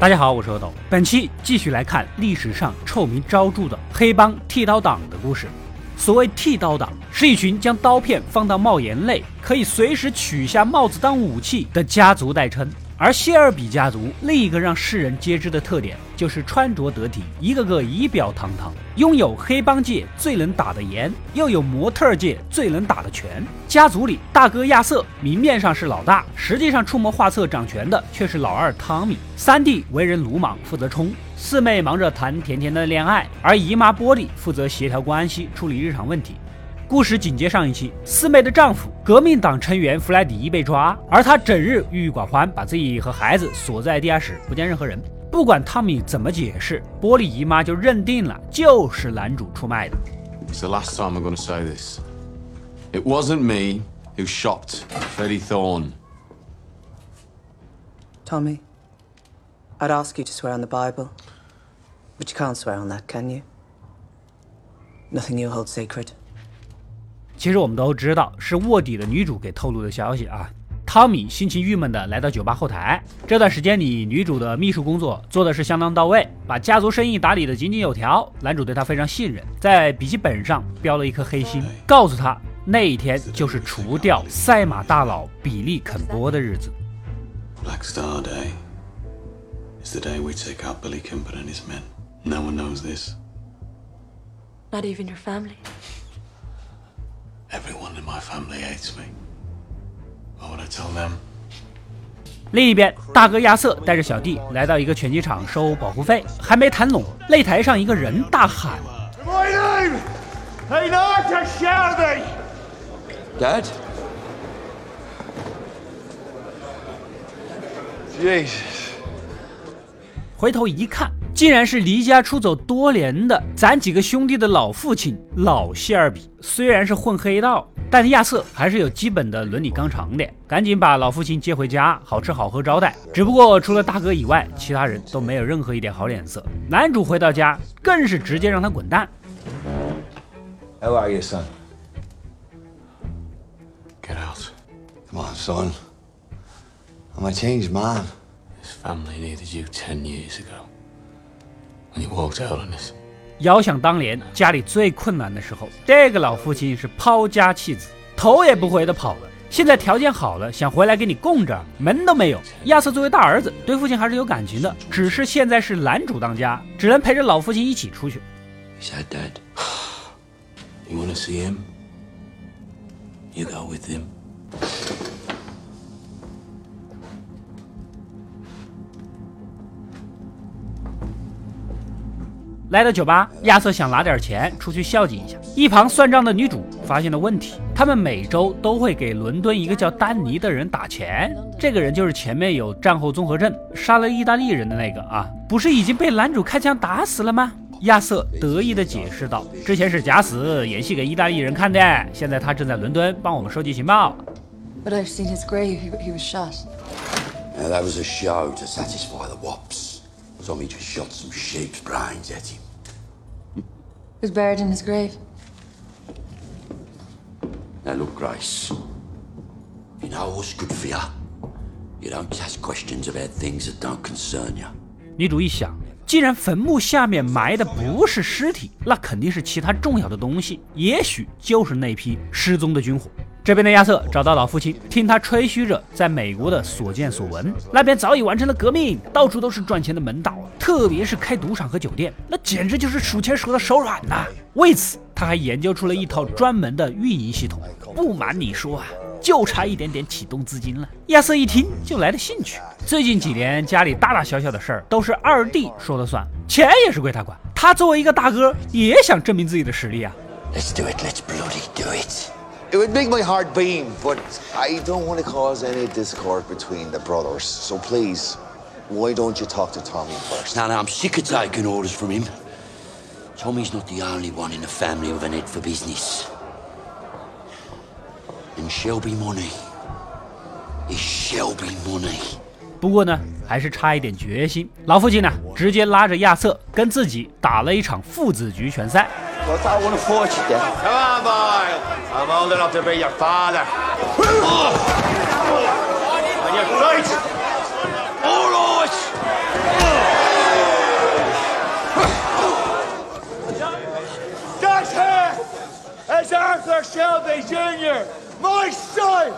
大家好，我是阿斗，本期继续来看历史上臭名昭著的黑帮剃刀党的故事。所谓剃刀党，是一群将刀片放到帽檐内，可以随时取下帽子当武器的家族代称。而谢尔比家族另一个让世人皆知的特点，就是穿着得体，一个个仪表堂堂，拥有黑帮界最能打的严，又有模特界最能打的拳。家族里，大哥亚瑟明面上是老大，实际上出谋划策、掌权的却是老二汤米。三弟为人鲁莽，负责冲；四妹忙着谈甜甜的恋爱，而姨妈波莉负责协调关系、处理日常问题。故事紧接上一期，四妹的丈夫革命党成员弗莱迪被抓，而她整日郁郁寡欢，把自己和孩子锁在地下室，不见任何人。不管汤米怎么解释，波莉姨妈就认定了就是男主出卖的。It's the last time I'm going to say this. It wasn't me who shot Freddie Thorne. Tommy, I'd ask you to swear on the Bible, but you can't swear on that, can you? Nothing you hold sacred. 其实我们都知道是卧底的女主给透露的消息啊。 汤米心情郁闷的来到酒吧后台，这段时间里，女主的秘书工作做的是相当到位，把家族生意打理的井井有条。男主对她非常信任，在笔记本上标了一颗黑心，告诉她那一天就是除掉赛马大佬比利肯波的日子。Black Star Day is the day we take out Billy Kimber and his men. No one knows this. Not even your family. Everyone in my family hates me. 另一边，大哥亚瑟带着小弟来到一个拳击场收保护费，还没谈拢，擂台上一个人大喊 My name ain't Arthur Shelby. Dad? Jesus. 回头一看，竟然是离家出走多年的咱几个兄弟的老父亲老谢尔比。虽然是混黑道，但亚瑟还是有基本的伦理纲常的，赶紧把老父亲接回家，好吃好喝招待。只不过除了大哥以外，其他人都没有任何一点好脸色。男主回到家，更是直接让他滚蛋。How are you, son? Get out. Come on, son. I'm a changed man. This family needed you ten years ago. 遥想当年家里最困难的时候，这个老父亲是抛家弃子，头也不回的跑了。现在条件好了，想回来给你供着，门都没有。亚瑟作为大儿子，对父亲还是有感情的，只是现在是男主当家，只能陪着老父亲一起出去。He's had dad. You want to see him? You go with him. 来到酒吧，亚瑟想拿点钱出去孝敬一下。一旁算账的女主发现了问题，他们每周都会给伦敦一个叫丹尼的人打钱，这个人就是前面有战后综合症杀了意大利人的那个啊，不是已经被男主开枪打死了吗？亚瑟得意地解释道：“之前是假死，演戏给意大利人看的，现在他正在伦敦帮我们收集情报。But I've seen his grave. He, he was shot. That was a show to satisfy the wops. Tommy just shot some sheep's brains at him. He was buried in his grave. Now, look, Grace. You know what's good for you? You don't ask questions about things that don't concern you. 女主一想， 既然坟墓下面埋的不是尸体，那肯定是其他重要的东西，也许就是那批失踪的军火。这边的亚瑟找到老父亲，听他吹嘘着在美国的所见所闻，那边早已完成了革命，到处都是赚钱的门道，特别是开赌场和酒店，那简直就是数钱数到手软呐。为此，他还研究出了一套专门的运营系统。不瞒你说啊。就差一点点启动资金了。亚瑟一听就来了兴趣。最近几年家里大大小小的事儿都是二弟说了算，钱也是归他管。他作为一个大哥，也想证明自己的实力啊。Let's do it. Let's bloody do it. It would make my heart beam, but I don't want to cause any discord between the brothers. So please, why don't you talk to Tommy first? Now, now, I'm sick of taking orders from him. Tommy's not the only one in the family with an head for business. shallbemorning 不过呢还是差一点决心。老父亲呢直接拉着亚瑟跟自己打了一场父子局拳赛。my son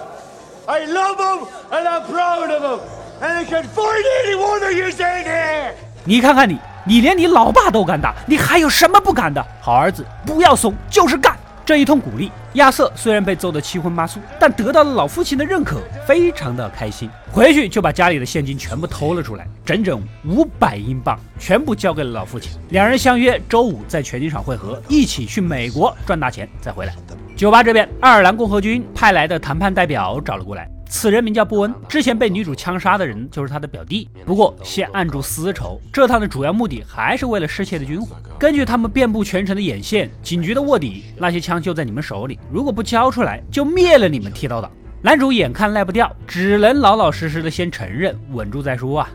i love him and i'm proud of him and i can find any water you say there 你看看你，你连你老爸都敢打，你还有什么不敢的？好儿子，不要怂，就是干，这一通鼓励。亚瑟虽然被揍得七荤八素，但得到了老父亲的认可，非常的开心。回去就把家里的现金全部偷了出来，整整五百英镑，全部交给了老父亲。两人相约周五在拳击场会合，一起去美国赚大钱再回来。酒吧这边，爱尔兰共和军派来的谈判代表找了过来。此人名叫布恩，之前被女主枪杀的人就是他的表弟。不过先按住私仇，这趟的主要目的还是为了失窃的军火。根据他们遍布全城的眼线，警局的卧底，那些枪就在你们手里。如果不交出来，就灭了你们剃刀党。男主眼看赖不掉，只能老老实实的先承认，稳住再说啊。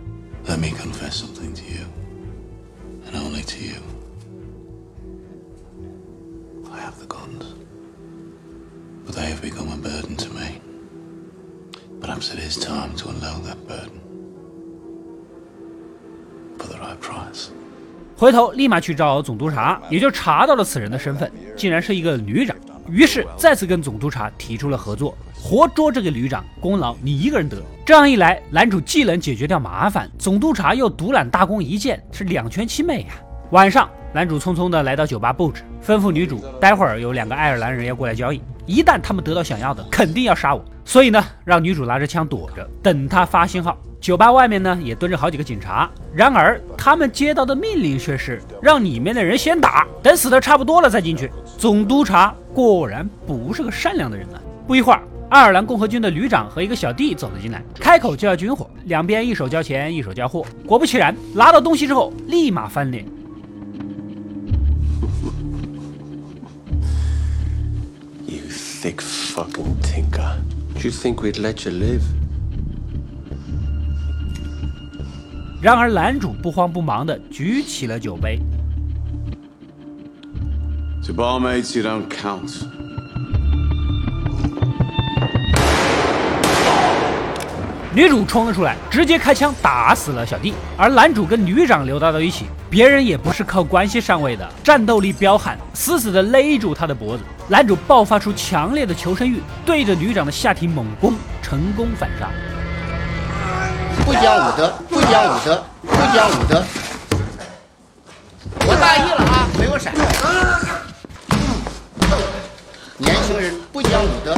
Let me confess something to you, and only to you. I have the guns, but they have become a burden to me. Perhaps it is time to unload that burden for the right price. 回头立马去找总督察，也就查到了此人的身份，竟然是一个旅长。于是再次跟总督察提出了合作，活捉这个旅长，功劳你一个人得。这样一来，男主既能解决掉麻烦，总督察又独揽大功一件，是两全其美呀。晚上，男主匆匆的来到酒吧布置，吩咐女主，待会儿有两个爱尔兰人要过来交易，一旦他们得到想要的，肯定要杀我。所以呢，让女主拿着枪躲着，等他发信号。酒吧外面呢，也蹲着好几个警察。然而，他们接到的命令却是让里面的人先打，等死的差不多了再进去。总督察果然不是个善良的人啊！不一会儿，爱尔兰共和军的旅长和一个小弟走了进来，开口就要军火，两边一手交钱，一手交货。果不其然，拿到东西之后，立马翻脸。You thick fucking tinker. You think we'd let you live? 然而，男主不慌不忙地举起了酒杯。To barmaids, you don't count. 女主冲了出来，直接开枪打死了小弟，而男主跟旅长扭打到一起，别人也不是靠关系上位的，战斗力彪悍，死死的勒住他的脖子。男主爆发出强烈的求生欲，对着旅长的下体猛攻，成功反杀。不讲武德，不讲武德，不讲武德。我大意了啊，没有闪。年轻人不讲武德。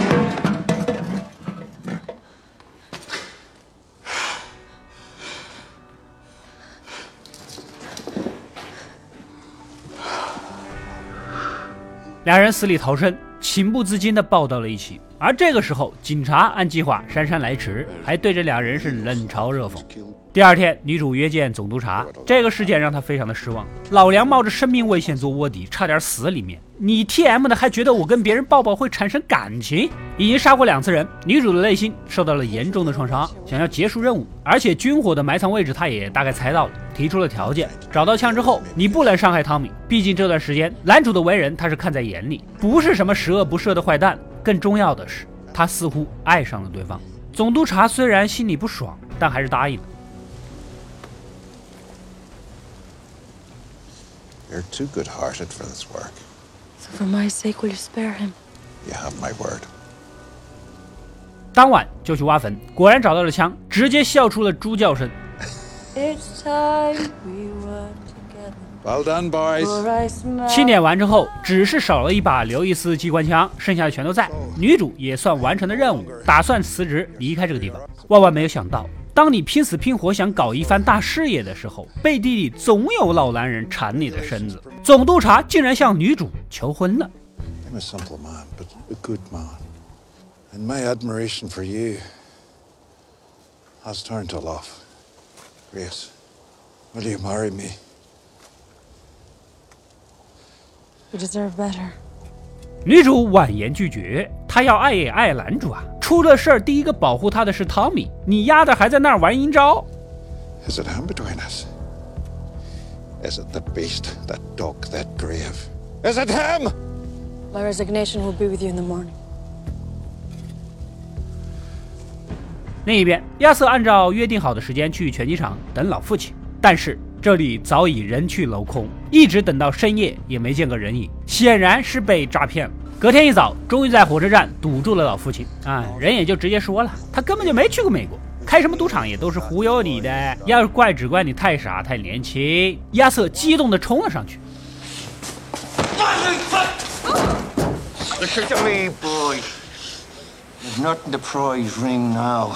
两人死里逃生，情不自禁地抱到了一起。而这个时候，警察按计划姗姗来迟，还对着两人是冷嘲热讽。第二天，女主约见总督察，这个事件让她非常的失望。老梁冒着生命危险做卧底，差点死里面。你 T M 的还觉得我跟别人抱抱会产生感情？已经杀过两次人，女主的内心受到了严重的创伤，想要结束任务。而且军火的埋藏位置，她也大概猜到了，提出了条件：找到枪之后，你不能伤害汤米。毕竟这段时间，男主的为人她是看在眼里，不是什么十恶不赦的坏蛋。更重要的是，他似乎爱上了对方。总督察虽然心里不爽，但还是答应了。You're too good-hearted for this work. So for my sake, will you spare him? You have my word. 当晚就去挖坟，果然找到了枪，直接笑出了猪叫声。It's time we were. Well done, boys。清点完之后，只是少了一把刘易斯机关枪，剩下的全都在。女主也算完成了任务，打算辞职离开这个地方。万万没有想到，当你拼死拼活想搞一番大事业的时候，背地里总有老男人缠你的身子。总督察竟然向女主求婚了。I'm a simple man, but a good man, my admiration for you has turned to love. Yes, will you marry me? You deserve better. 女主婉言拒绝，她要爱也爱男主啊！出了事儿，第一个保护她的是汤米，你丫的还在那儿玩阴招！Is it him between us? Is it the beast that dog, that grave? Is it him? My resignation will be with you in the morning. 另一边，亚瑟按照约定好的时间去拳击场等老父亲，但是这里早已人去楼空，一直等到深夜也没见个人影，显然是被诈骗了。隔天一早，终于在火车站堵住了老父亲啊！人也就直接说了，他根本就没去过美国，开什么赌场也都是忽悠你的。要是怪只怪你太傻太年轻。亚瑟激动地冲了上去。Me, boy. There's nothing to prize ring now.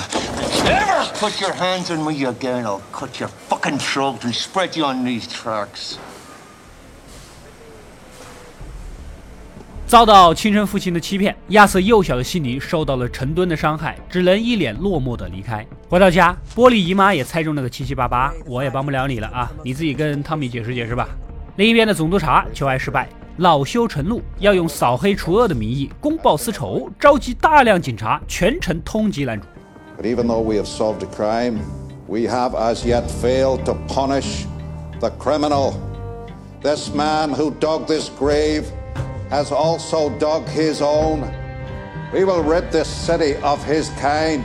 Ever put your hands on me again, I'll cut your fucking throat and spread you on these tracks. 遭到亲生父亲的欺骗，亚瑟幼小的心灵受到了成吨的伤害，只能一脸落寞的离开。回到家，波利姨妈也猜中了个七七八八，我也帮不了你了啊，你自己跟汤米解释解释吧。另一边的总督察求爱失败，恼羞成怒，要用扫黑除恶的名义公报私仇，召集大量警察全城通缉男主。But even though we have solved a crime, we have as yet failed to punish the criminal. This man who dug this grave has also dug his own. We will rid this city of his kind.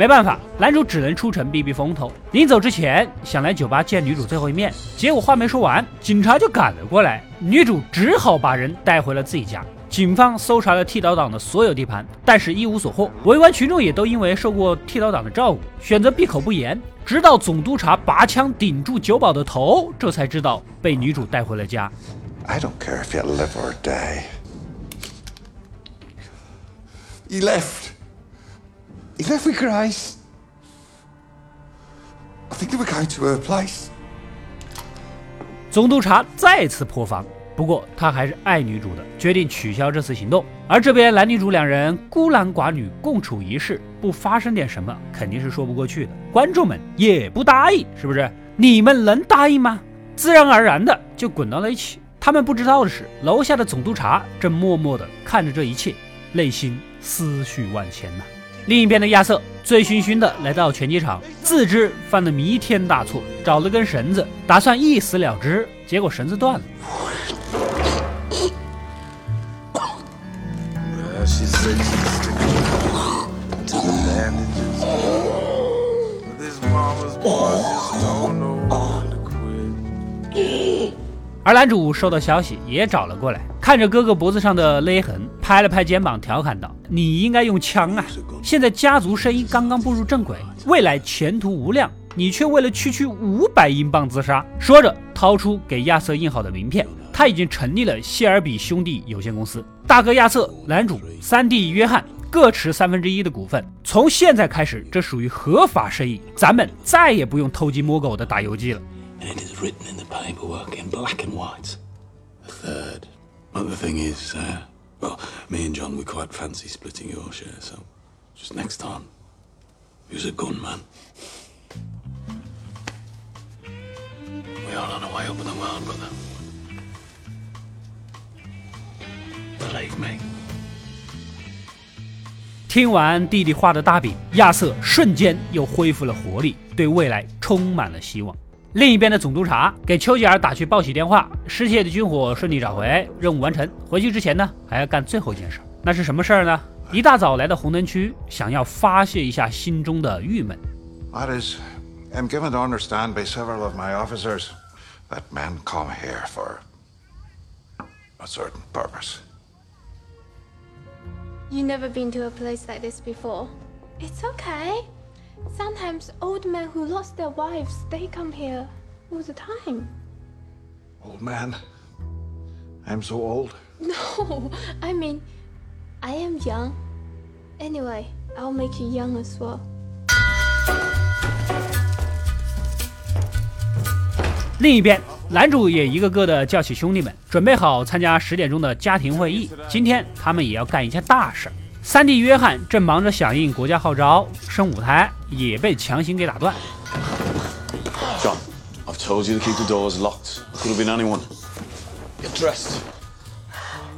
没办法，男主只能出城避避风头。临走之前，想来酒吧见女主最后一面，结果话没说完，警察就赶了过来，女主只好把人带回了自己家。警方搜查了剃刀党的所有地盘，但是一无所获。围观群众也都因为受过剃刀党的照顾，选择闭口不言。直到总督察拔枪顶住酒保的头，这才知道被女主带回了家。I don't care if you live or die. eleft If we cry i think were going to her place. 总督察再次破防，不过他还是爱女主的，决定取消这次行动。而这边男女主两人孤男寡女共处一室，不发生点什么肯定是说不过去的。观众们也不答应，是不是？你们能答应吗？自然而然的就滚到了一起。他们不知道的是，楼下的总督察正默默地看着这一切，内心思绪万千呐。另一边的亚瑟醉醺醺的来到拳击场，自知犯了弥天大错，找了根绳子，打算一死了之。结果绳子断了。而男主收到消息也找了过来，看着哥哥脖子上的勒痕，拍了拍肩膀，调侃道：“你应该用枪啊！现在家族生意刚刚步入正轨，未来前途无量，你却为了区区五百英镑自杀。”说着，掏出给亚瑟印好的名片，他已经成立了谢尔比兄弟有限公司，大哥亚瑟、男主、三弟约翰各持三分之一的股份。从现在开始，这属于合法生意，咱们再也不用偷鸡摸狗的打游击了。And it is written in the paperwork in black and white. A third. But the thing is, uh, well, me and John, we quite fancy splitting your share, so just next time, use a gunman. We are on our way up in the world, brother. Believe me. 听完弟弟画的大饼，亚瑟瞬间又恢复了活力，对未来充满了希望。 另一边的总督察给丘吉尔打去报喜电话，失窃的军火顺利找回，任务完成。回去之前呢，还要干最后一件事，那是什么事儿呢？一大早来到红灯区，想要发泄一下心中的郁闷。That is, I'm given to understand by several of my officers that men come here for a certain purpose. You've never been to a place like this before. It's okay. Sometimes old men who lost their wives, they come here all the time. Old man. I'm so old. No, I mean, I am young. Anyway, I'll make you young as well. 另一边，男主也一个个的叫起兄弟们，准备好参加十点钟的家庭会议。今天他们也要干一件大事儿。三弟约翰正忙着响应国家号召生五胎，也被强行给打断。John, I've told you to keep the doors locked. Could have been anyone. Get dressed.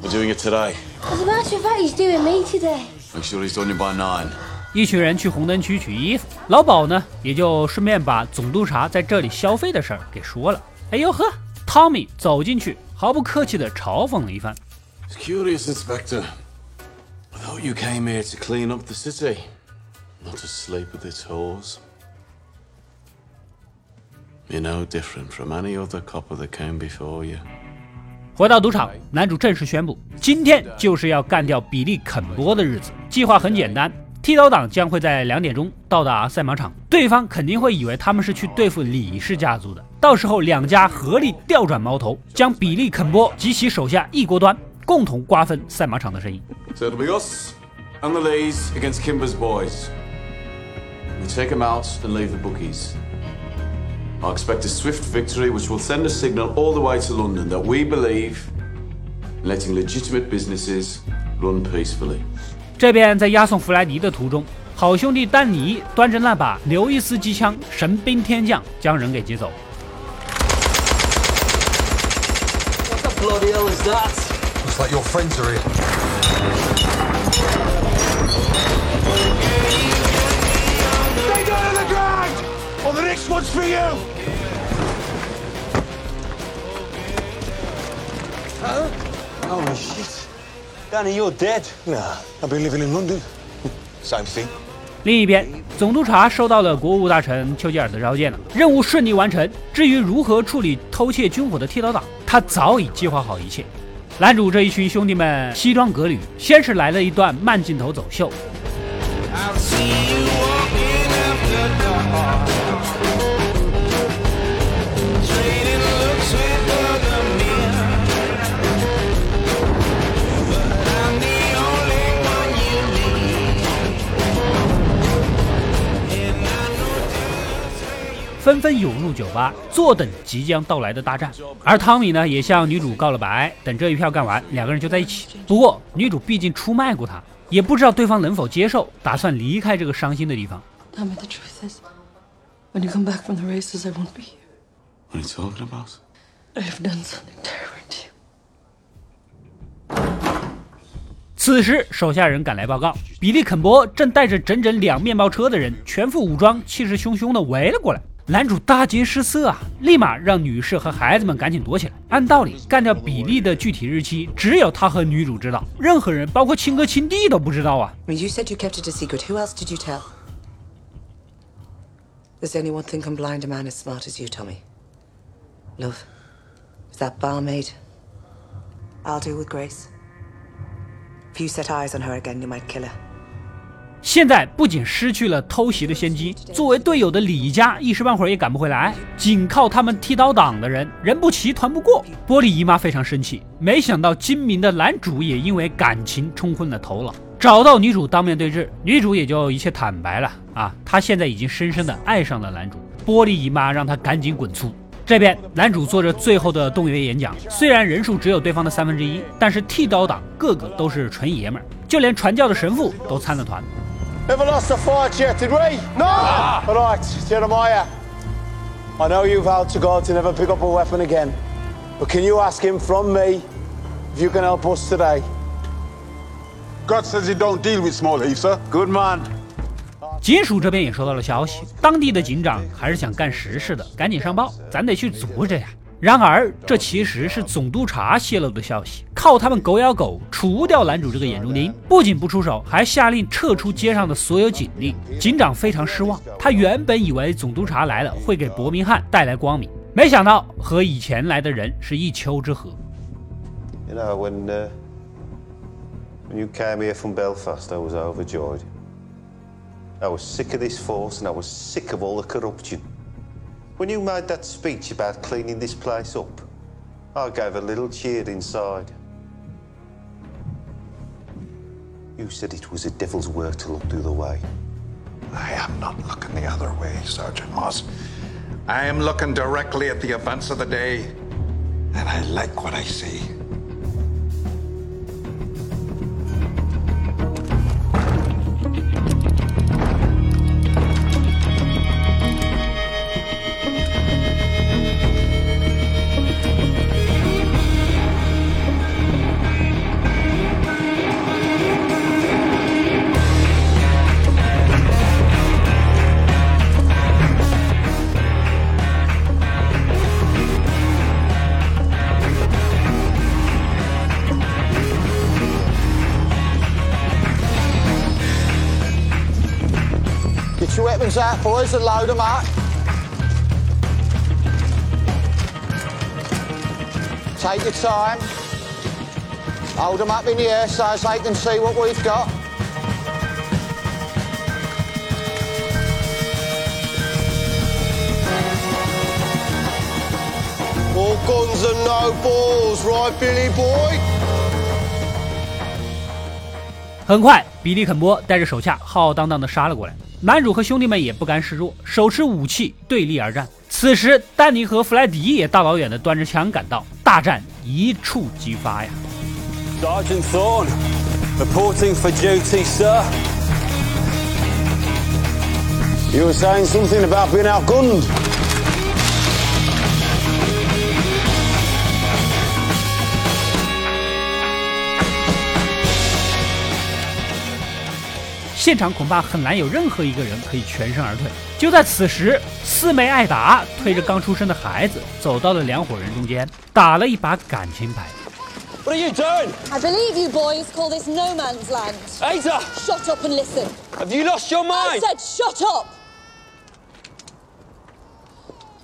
We're doing it today. As a matter of fact, he's doing me today. Make sure he's done it by nine. 一群人去红灯区取衣服，老鸨呢也就顺便把总督察在这里消费的事儿给说了。哎呦呵，汤米走进去，毫不客气地嘲讽了一番。It's curious, Inspector. Oh, you came here to clean up the city, not to sleep with its whores. You're no different from any other copper that came before you. 回到赌场，男主正式宣布，今天就是要干掉比利肯波的日子。计划很简单，剃刀党将会在两点钟到达赛马场，对方肯定会以为他们是去对付李氏家族的。到时候两家合力调转矛头，将比利肯波及其手下一锅端，共同瓜分赛马场的生意。 So it'll be us and the Lees against Kimber's boys. We take them out and leave the bookies. I expect a swift victory which will send a signal all the way to London that we believe in letting legitimate businesses run peacefully. 这边在押送弗莱迪的途中，好兄弟丹尼端着那把刘易斯机枪，神兵天降，将人给接走。 What the bloody hell is that? Looks like your friends are here. Stay down on the ground, or the next one's for you. Huh? Holy shit. Danny, you're dead. Nah, I've been living in London. Same thing. 另一边，总督察收到了国务大臣丘吉尔的召见了，任务顺利完成。至于如何处理偷窃军火的剃刀党，他早已计划好一切。男主这一群兄弟们西装革履，先是来了一段慢镜头走秀。纷纷涌入酒吧，坐等即将到来的大战。而汤米呢，也向女主告了白，等这一票干完，两个人就在一起。不过女主毕竟出卖过他，也不知道对方能否接受，打算离开这个伤心的地方。Tell me the truth is, when you come back from the races, I won't be here. What are you talking about? I have done something terrible to you. 此时，手下人赶来报告，比利肯伯正带着整整两面包车的人，全副武装，气势汹汹地围了过来。男主大惊失色啊，立马让女士和孩子们赶紧躲起来。按道理，干掉比利的具体日期只有他和女主知道，任何人，包括亲哥亲弟都不知道啊。I mean, you said you kept it a secret. Who else did you tell? There's only one thing can blind a man as smart as you, Tommy. Love. With that barmaid. I'll deal with Grace. If you set eyes on her again, you might kill her. 现在不仅失去了偷袭的先机，作为队友的李家一时半会儿也赶不回来，仅靠他们剃刀党的人，人不齐团不过。玻璃姨妈非常生气，没想到精明的男主也因为感情冲昏了头脑，找到女主当面对质，女主也就一切坦白了啊，她现在已经深深的爱上了男主。玻璃姨妈让她赶紧滚粗。这边男主做着最后的动员演讲，虽然人数只有对方的三分之一，但是剃刀党个个都是纯爷们儿，就连传教的神父都参了团。Never lost a fight yet, did we? No! All right, Jeremiah. I know you've vowed to God to never pick up a weapon again. But can you ask him from me if you can help us today? God says he don't deal with small heaves, sir. Good man. 警署这边也收到了消息，当地的警长还是想干实事的，赶紧上报，咱得去阻止呀。然而，这其实是总督察泄露的消息，靠他们狗咬狗除掉男主这个眼中钉，不仅不出手，还下令撤出街上的所有警力。警长非常失望，他原本以为总督察来了会给伯明翰带来光明，没想到和以前来的人是一丘之貉。You know, when uh, when you came here from Belfast, I was overjoyed. I was sick of this force, and I was sick of all the corruption. When you made that speech about cleaning this place up, I gave a little cheer inside. You said it was a devil's work to look the other way. I am not looking the other way, Sergeant Moss. I am looking directly at the events of the day, and I like what I see. weapons out, boys, and load them up. Take your time. Hold them up in the air so as they can see what we've got. All guns and no balls, right, Billy boy? 很快，比利肯波带着手下浩浩荡荡地杀了过来。 男主和兄弟们也不甘示弱，手持武器对立而战。此时，丹尼和弗莱迪也大老远的端着枪赶到，大战一触即发呀。现场恐怕很难有任何一个人可以全身而退。就在此时，四妹艾达推着刚出生的孩子走到了两伙人中间，打了一把感情牌。What are you doing? I believe you boys call this no man's land. Ada! Shut up and listen. Have you lost your mind? I said shut up!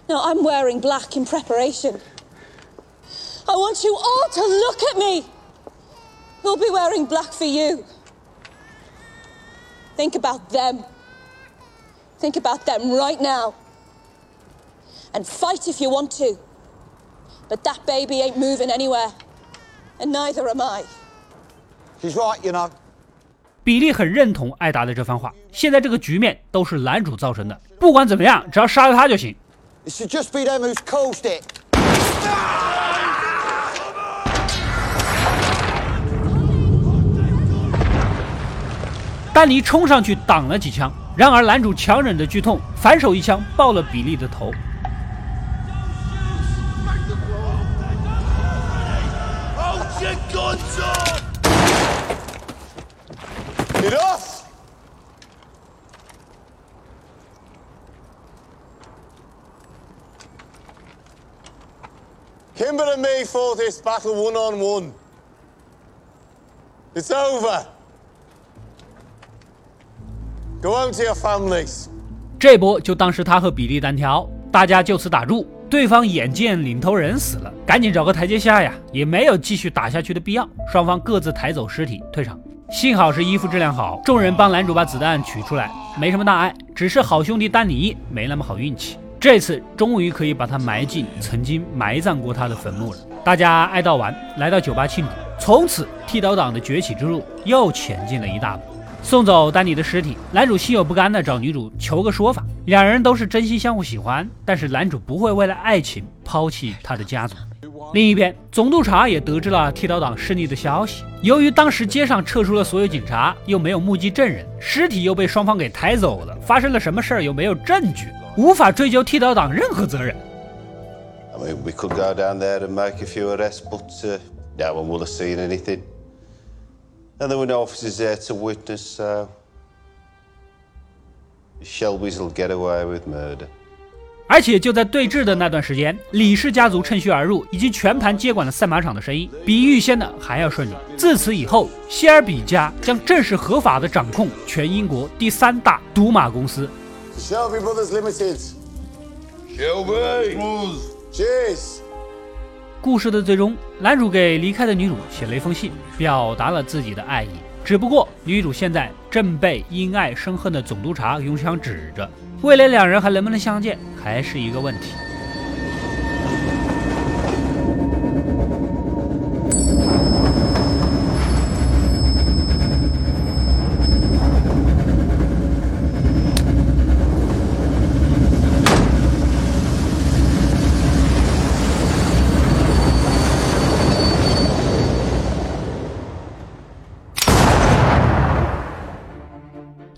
Now I'm wearing black in preparation. I want you all to look at me. Who'll be wearing black for you? Think about them. Think about them right now. And fight if you want to. But that baby ain't moving anywhere. And neither am I. She's right, you know. 比利很认同艾达的这番话。现在这个局面都是男主造成的，不管怎么样，只要杀了他就行。It should just be them who's caused it. 丹尼冲上去挡了几枪，然而男主强忍着剧痛，反手一枪爆了比利的头。Enough! Kimber and me fought this battle one on one. It's over. Go on to your families. 这波就当是他和比利单挑，大家就此打住。对方眼见领头人死了，赶紧找个台阶下呀，也没有继续打下去的必要。双方各自抬走尸体退场。幸好是衣服质量好，众人帮男主把子弹取出来，没什么大碍。只是好兄弟丹尼没那么好运气，这次终于可以把他埋进曾经埋葬过他的坟墓了。大家哀悼完，来到酒吧庆祝，从此剃刀党的崛起之路又前进了一大步。送走丹尼的尸体，男主心有不甘的找女主求个说法。两人都是真心相互喜欢，但是男主不会为了爱情抛弃他的家族。另一边，总督察也得知了剃刀党胜利的消息。由于当时街上撤出了所有警察，又没有目击证人，尸体又被双方给抬走了，发生了什么事儿又没有证据，无法追究剃刀党任何责任。we we could go down there and make a few arrests, but uh, no one will have seen anything. And there were no officers there to witness, so the Shelbys will get away with murder. 而且就在对峙的那段时间，李氏家族趁虚而入，已经全盘接管了赛马场的生意，比预先的还要顺利。自此以后，希尔比家将正式合法的掌控全英国第三大赌马公司。Shelby Brothers Limited. Shelby! Cheers! 故事的最终，男主给离开的女主写了一封信，表达了自己的爱意。只不过，女主现在正被因爱生恨的总督察用枪指着，未来两人还能不能相见，还是一个问题。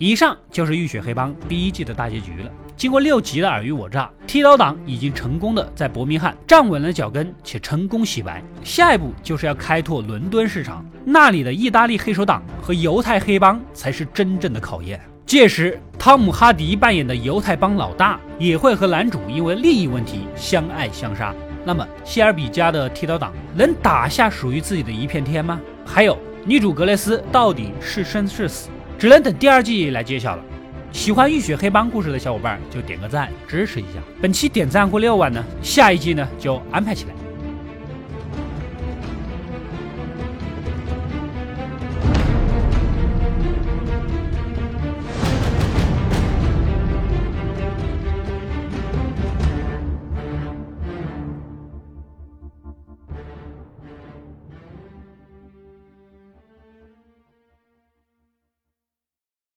以上就是《浴血黑帮》第一季的大结局了。经过六集的尔虞我诈，剃刀党已经成功的在伯明翰站稳了脚跟，且成功洗白。下一步就是要开拓伦敦市场，那里的意大利黑手党和犹太黑帮才是真正的考验。届时，汤姆·哈迪扮演的犹太帮老大也会和男主因为利益问题相爱相杀。那么，谢尔比家的剃刀党能打下属于自己的一片天吗？还有，女主格雷斯到底是生是死？只能等第二季来揭晓了。喜欢《浴血黑帮》故事的小伙伴就点个赞支持一下。本期点赞过六万呢，下一季呢就安排起来。